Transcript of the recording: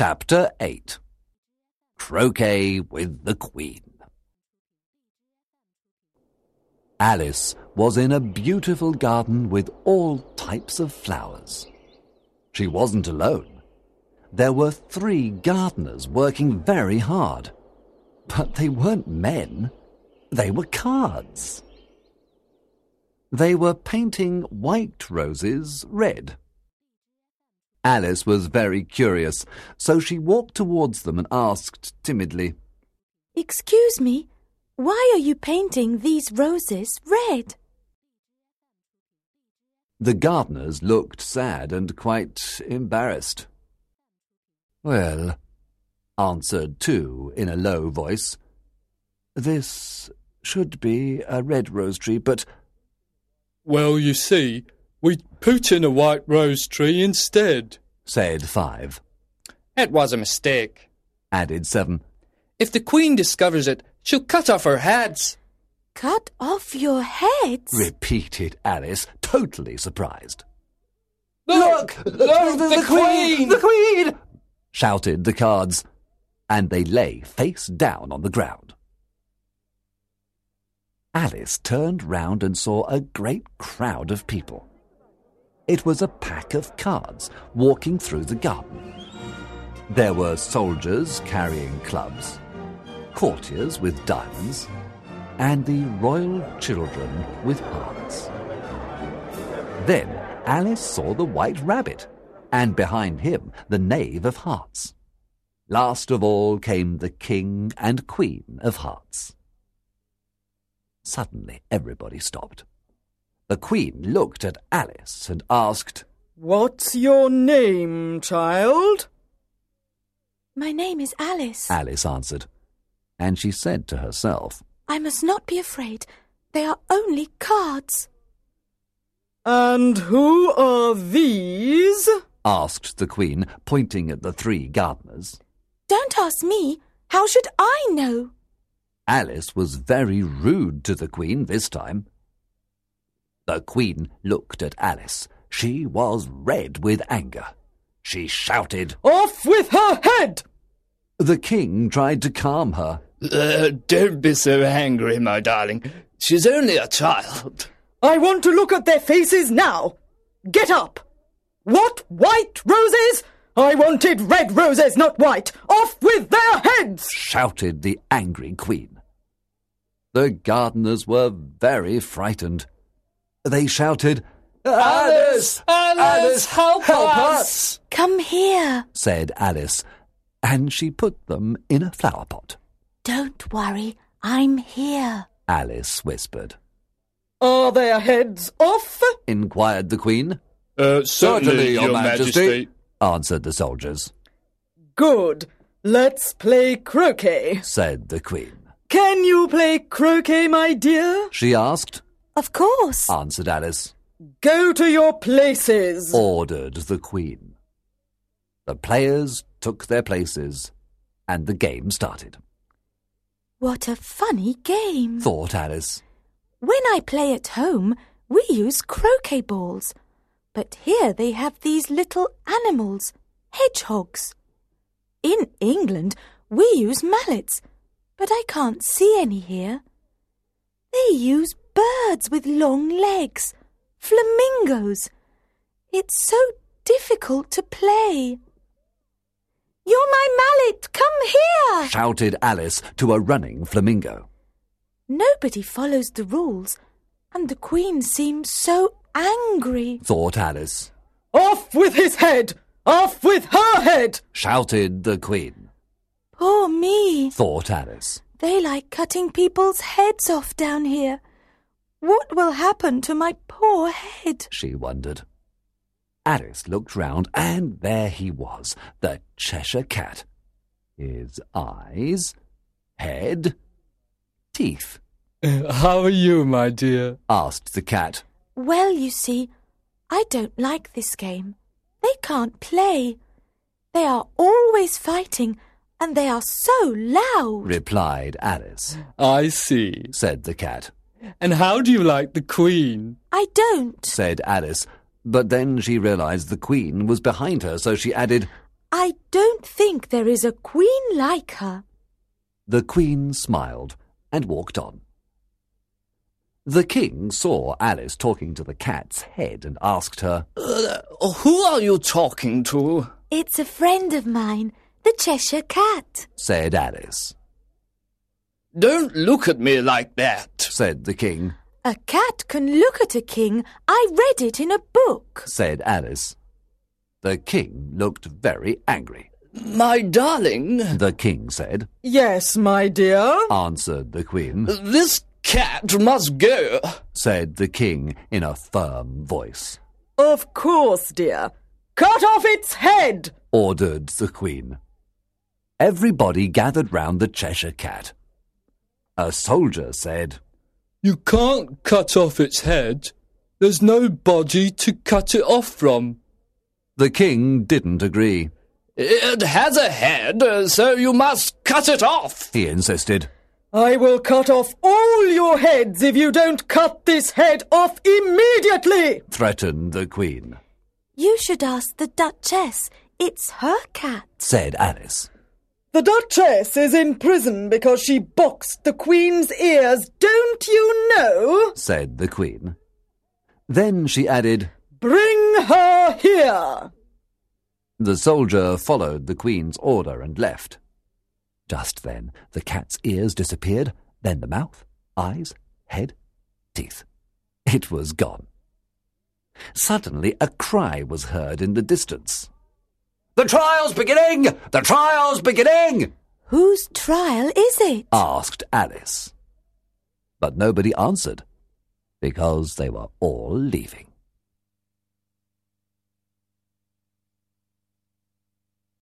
Chapter 8 Croquet with the Queen. Alice was in a beautiful garden with all types of flowers. She wasn't alone. There were three gardeners working very hard. But they weren't men, they were cards. They were painting white roses red. Alice was very curious, so she walked towards them and asked timidly, Excuse me, why are you painting these roses red? The gardeners looked sad and quite embarrassed. Well, answered two in a low voice, this should be a red rose tree, but. Well, you see, we put in a white rose tree instead, said five. It was a mistake, added seven. If the Queen discovers it, she'll cut off our heads. Cut off your heads? repeated Alice, totally surprised. Look! Look, look the, the, Queen! The Queen! shouted the cards, and they lay face down on the ground. Alice turned round and saw a great crowd of people. It was a pack of cards walking through the garden. There were soldiers carrying clubs, courtiers with diamonds, and the royal children with hearts. Then Alice saw the white rabbit, and behind him the knave of hearts. Last of all came the king and queen of hearts. Suddenly everybody stopped. The Queen looked at Alice and asked, What's your name, child? My name is Alice. Alice answered, and she said to herself, I must not be afraid. They are only cards. And who are these? asked the Queen, pointing at the three gardeners. Don't ask me. How should I know? Alice was very rude to the Queen this time. The Queen looked at Alice. She was red with anger. She shouted, Off with her head! The King tried to calm her. Uh, don't be so angry, my darling. She's only a child. I want to look at their faces now. Get up! What white roses? I wanted red roses, not white. Off with their heads! shouted the angry Queen. The gardeners were very frightened. They shouted, Alice! Alice! Alice help, help us! us! Come here, said Alice, and she put them in a flower pot. Don't worry, I'm here, Alice whispered. Are their heads off? inquired the Queen. Uh, certainly, Your, Majesty, Majesty, answered the soldiers. Good. Let's play croquet, said the Queen. Can you play croquet, my dear? she asked. Of course, answered Alice. Go to your places, ordered the Queen. The players took their places, and the game started. What a funny game, thought Alice. When I play at home, we use croquet balls. But here they have these little animals, hedgehogs. In England, we use mallets, but I can't see any here. They use birds with long legs, flamingos. It's so difficult to play. You're my mallet, come here! shouted Alice to a running flamingo. Nobody follows the rules, and the Queen seems so angry, thought Alice. Off with his head! Off with her head! shouted the Queen. Poor me, thought Alice. They like cutting people's heads off down here. What will happen to my poor head? she wondered. Alice looked round, and there he was, the Cheshire Cat. His eyes, head, teeth. Uh, how are you, my dear? asked the cat. Well, you see, I don't like this game. They can't play. They are always fighting, and they are so loud, replied Alice. I see, said the cat. And how do you like the Queen? I don't, said Alice. But then she realized the Queen was behind her, so she added, I don't think there is a queen like her. The Queen smiled and walked on. The King saw Alice talking to the cat's head and asked her, Uh, who are you talking to? It's a friend of mine, the Cheshire Cat. said Alice. Don't look at me like that. Said the King, A cat can look at a king. I read it in a book. said Alice. The King looked very angry. My darling, The King said, Yes, my dear. answered the Queen, this cat must go. said the King in a firm voice, Of course, dear. Cut off its head! ordered the Queen. Everybody gathered round the Cheshire Cat. A soldier said, You can't cut off its head. There's no body to cut it off from. The King didn't agree. It has a head, so you must cut it off. He insisted. I will cut off all your heads if you don't cut this head off immediately! threatened the Queen, You should ask the Duchess. It's her cat. said Alice. The Duchess is in prison because she boxed the Queen's ears, don't you know? said the Queen. Then she added, Bring her here! The soldier followed the Queen's order and left. Just then, the cat's ears disappeared, then the mouth, eyes, head, teeth. It was gone. Suddenly, a cry was heard in the distance. The trial's beginning! The trial's beginning! Whose trial is it? asked Alice. But nobody answered, because they were all leaving.